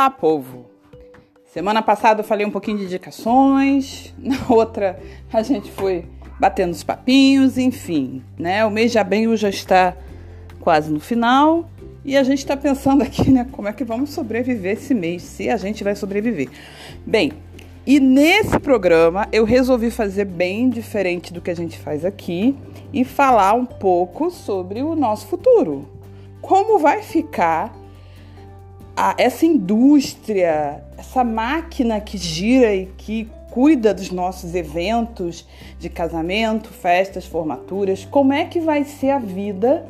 Olá, povo! Semana passada eu falei um pouquinho de indicações, na outra a gente foi batendo os papinhos, enfim, né? O mês de abril já está quase no final e a gente está pensando aqui, né, como é que vamos sobreviver esse mês, se a gente vai sobreviver. Bem, e nesse programa eu resolvi fazer bem diferente do que a gente faz aqui e falar um pouco sobre o nosso futuro. Como vai ficar a, essa indústria, essa máquina que gira e que cuida dos nossos eventos de casamento, festas, formaturas, como é que vai ser a vida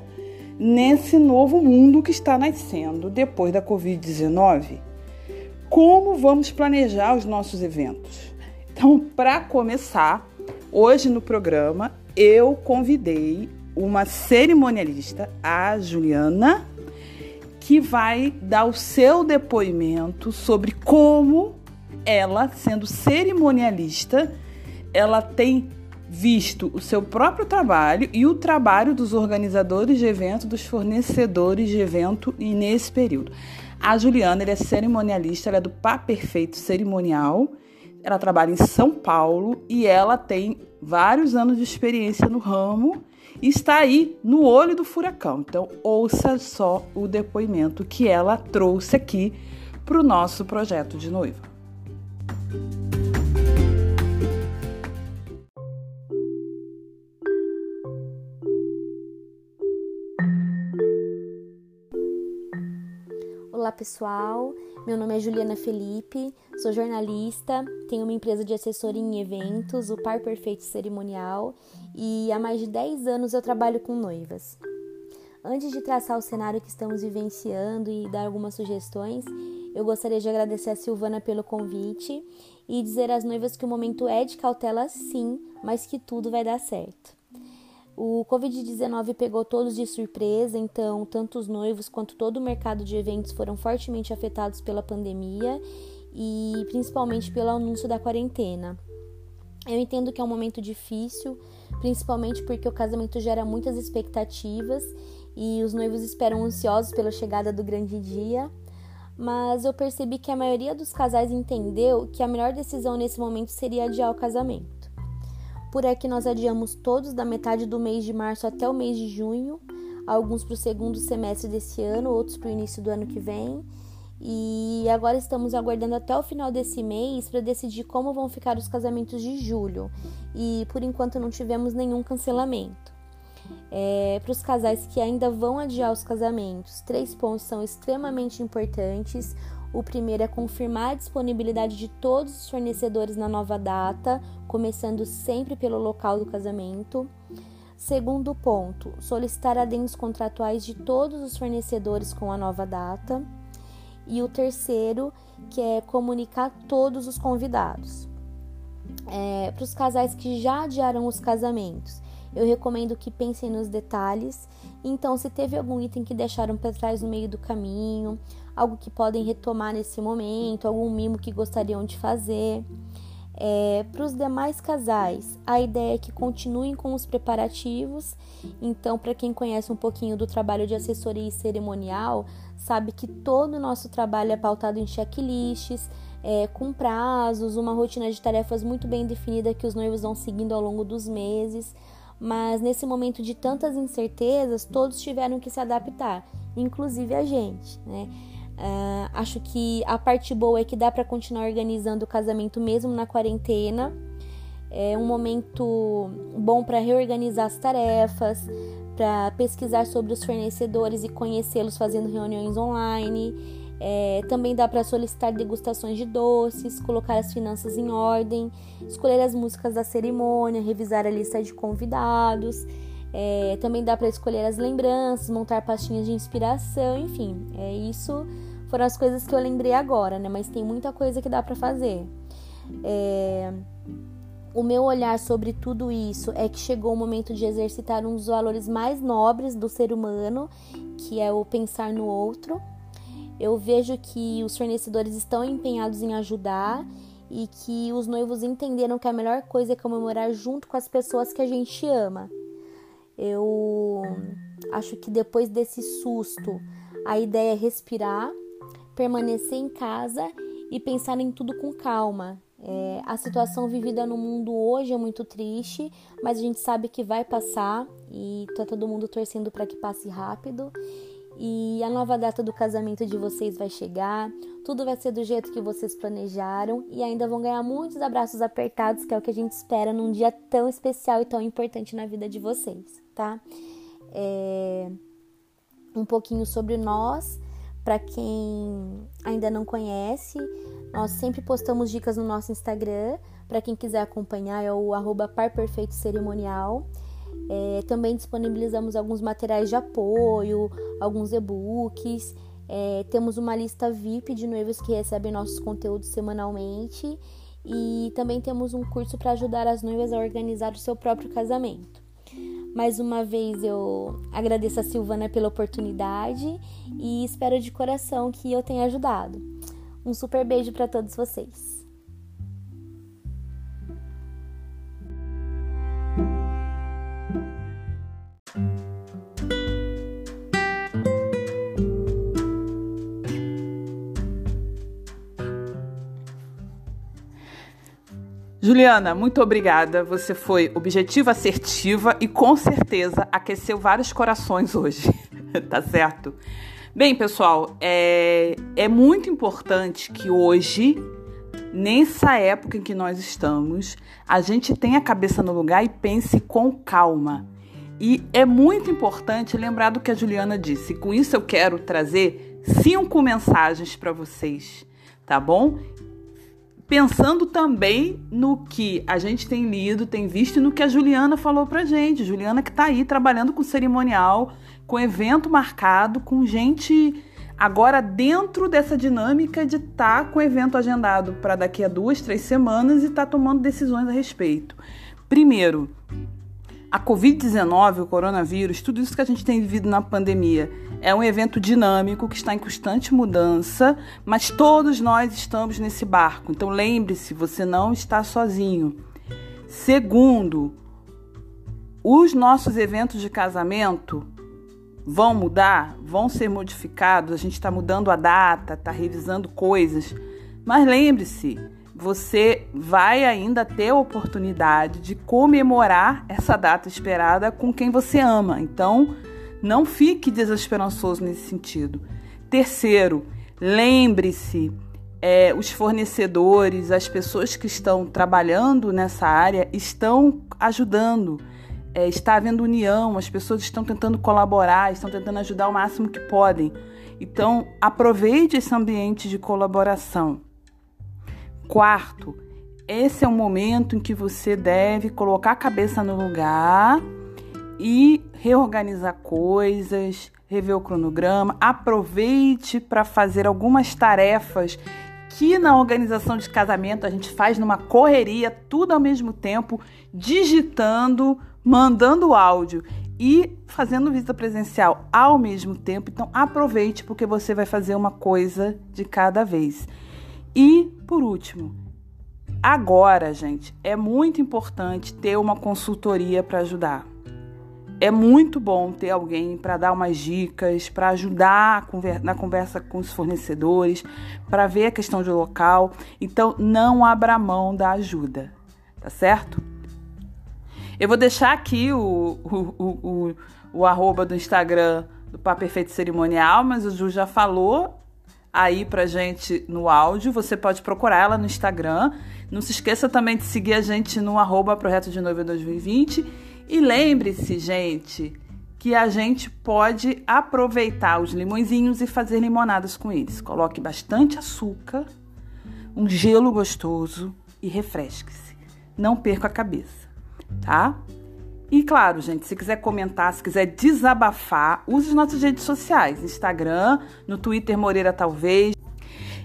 nesse novo mundo que está nascendo depois da Covid-19? Como vamos planejar os nossos eventos? Então, para começar, hoje no programa eu convidei uma cerimonialista, a Juliana que vai dar o seu depoimento sobre como ela, sendo cerimonialista, ela tem visto o seu próprio trabalho e o trabalho dos organizadores de evento, dos fornecedores de evento e nesse período. A Juliana é cerimonialista, ela é do Pá Perfeito Cerimonial, ela trabalha em São Paulo e ela tem vários anos de experiência no ramo está aí no olho do furacão. Então, ouça só o depoimento que ela trouxe aqui para o nosso projeto de noiva. Olá pessoal, meu nome é Juliana Felipe, sou jornalista, tenho uma empresa de assessoria em eventos, o Par Perfeito Cerimonial, e há mais de 10 anos eu trabalho com noivas. Antes de traçar o cenário que estamos vivenciando e dar algumas sugestões, eu gostaria de agradecer a Silvana pelo convite e dizer às noivas que o momento é de cautela sim, mas que tudo vai dar certo. O Covid-19 pegou todos de surpresa, então, tanto os noivos quanto todo o mercado de eventos foram fortemente afetados pela pandemia e principalmente pelo anúncio da quarentena. Eu entendo que é um momento difícil, principalmente porque o casamento gera muitas expectativas e os noivos esperam ansiosos pela chegada do grande dia. Mas eu percebi que a maioria dos casais entendeu que a melhor decisão nesse momento seria adiar o casamento. Por aqui nós adiamos todos da metade do mês de março até o mês de junho, alguns para o segundo semestre desse ano, outros para o início do ano que vem. E agora estamos aguardando até o final desse mês para decidir como vão ficar os casamentos de julho. E por enquanto não tivemos nenhum cancelamento. É, para os casais que ainda vão adiar os casamentos, três pontos são extremamente importantes. O primeiro é confirmar a disponibilidade de todos os fornecedores na nova data, começando sempre pelo local do casamento. Segundo ponto, solicitar adendos contratuais de todos os fornecedores com a nova data. E o terceiro, que é comunicar todos os convidados. É, Para os casais que já adiaram os casamentos, eu recomendo que pensem nos detalhes. Então, se teve algum item que deixaram para trás no meio do caminho, algo que podem retomar nesse momento, algum mimo que gostariam de fazer. É, Para os demais casais, a ideia é que continuem com os preparativos. Então, para quem conhece um pouquinho do trabalho de assessoria e cerimonial, sabe que todo o nosso trabalho é pautado em checklists, é, com prazos, uma rotina de tarefas muito bem definida que os noivos vão seguindo ao longo dos meses. Mas nesse momento de tantas incertezas, todos tiveram que se adaptar, inclusive a gente, né? Uh, acho que a parte boa é que dá para continuar organizando o casamento mesmo na quarentena. É um momento bom para reorganizar as tarefas, para pesquisar sobre os fornecedores e conhecê-los fazendo reuniões online. É, também dá para solicitar degustações de doces, colocar as finanças em ordem, escolher as músicas da cerimônia, revisar a lista de convidados. É, também dá para escolher as lembranças, montar pastinhas de inspiração, enfim. É isso foram as coisas que eu lembrei agora, né? Mas tem muita coisa que dá para fazer. É, o meu olhar sobre tudo isso é que chegou o momento de exercitar um dos valores mais nobres do ser humano, que é o pensar no outro. Eu vejo que os fornecedores estão empenhados em ajudar e que os noivos entenderam que a melhor coisa é comemorar junto com as pessoas que a gente ama. Eu acho que depois desse susto, a ideia é respirar, permanecer em casa e pensar em tudo com calma. É, a situação vivida no mundo hoje é muito triste, mas a gente sabe que vai passar e tá todo mundo torcendo para que passe rápido. E a nova data do casamento de vocês vai chegar, tudo vai ser do jeito que vocês planejaram e ainda vão ganhar muitos abraços apertados, que é o que a gente espera num dia tão especial e tão importante na vida de vocês, tá? É... Um pouquinho sobre nós, para quem ainda não conhece, nós sempre postamos dicas no nosso Instagram. Para quem quiser acompanhar, é o arroba Par Perfeito Cerimonial. É, também disponibilizamos alguns materiais de apoio, alguns e-books. É, temos uma lista VIP de noivos que recebem nossos conteúdos semanalmente. E também temos um curso para ajudar as noivas a organizar o seu próprio casamento. Mais uma vez eu agradeço a Silvana pela oportunidade e espero de coração que eu tenha ajudado. Um super beijo para todos vocês. Juliana, muito obrigada. Você foi objetiva, assertiva e com certeza aqueceu vários corações hoje, tá certo? Bem, pessoal, é, é muito importante que hoje, nessa época em que nós estamos, a gente tenha a cabeça no lugar e pense com calma. E é muito importante lembrar do que a Juliana disse. Com isso, eu quero trazer cinco mensagens para vocês, tá bom? Pensando também no que a gente tem lido, tem visto no que a Juliana falou pra gente. Juliana que tá aí trabalhando com cerimonial, com evento marcado, com gente agora dentro dessa dinâmica de estar tá com o evento agendado para daqui a duas, três semanas e tá tomando decisões a respeito. Primeiro, a Covid-19, o coronavírus, tudo isso que a gente tem vivido na pandemia é um evento dinâmico que está em constante mudança, mas todos nós estamos nesse barco. Então lembre-se, você não está sozinho. Segundo, os nossos eventos de casamento vão mudar, vão ser modificados. A gente está mudando a data, está revisando coisas. Mas lembre-se, você vai ainda ter a oportunidade de comemorar essa data esperada com quem você ama. Então, não fique desesperançoso nesse sentido. Terceiro, lembre-se, é, os fornecedores, as pessoas que estão trabalhando nessa área estão ajudando. É, está havendo união, as pessoas estão tentando colaborar, estão tentando ajudar o máximo que podem. Então, aproveite esse ambiente de colaboração. Quarto, esse é o momento em que você deve colocar a cabeça no lugar e reorganizar coisas, rever o cronograma, aproveite para fazer algumas tarefas que na organização de casamento a gente faz numa correria, tudo ao mesmo tempo, digitando, mandando áudio e fazendo visita presencial ao mesmo tempo. Então aproveite porque você vai fazer uma coisa de cada vez. E por último, agora, gente, é muito importante ter uma consultoria para ajudar é muito bom ter alguém para dar umas dicas, para ajudar na conversa com os fornecedores, para ver a questão de local. Então, não abra mão da ajuda, tá certo? Eu vou deixar aqui o, o, o, o, o arroba do Instagram do Pá Perfeito Cerimonial, mas o Ju já falou aí pra gente no áudio. Você pode procurar ela no Instagram. Não se esqueça também de seguir a gente no arroba Projeto de Noiva 2020 e lembre-se, gente, que a gente pode aproveitar os limõezinhos e fazer limonadas com eles. Coloque bastante açúcar, um gelo gostoso e refresque-se. Não perca a cabeça, tá? E claro, gente, se quiser comentar, se quiser desabafar, use as nossas redes sociais, Instagram, no Twitter Moreira talvez,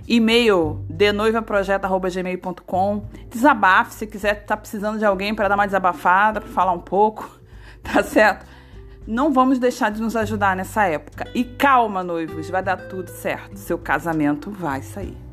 e-mail denoivaprojeto@gmail.com. Desabafe se quiser, tá precisando de alguém para dar uma desabafada, para falar um pouco, tá certo? Não vamos deixar de nos ajudar nessa época. E calma, noivos, vai dar tudo certo. Seu casamento vai sair.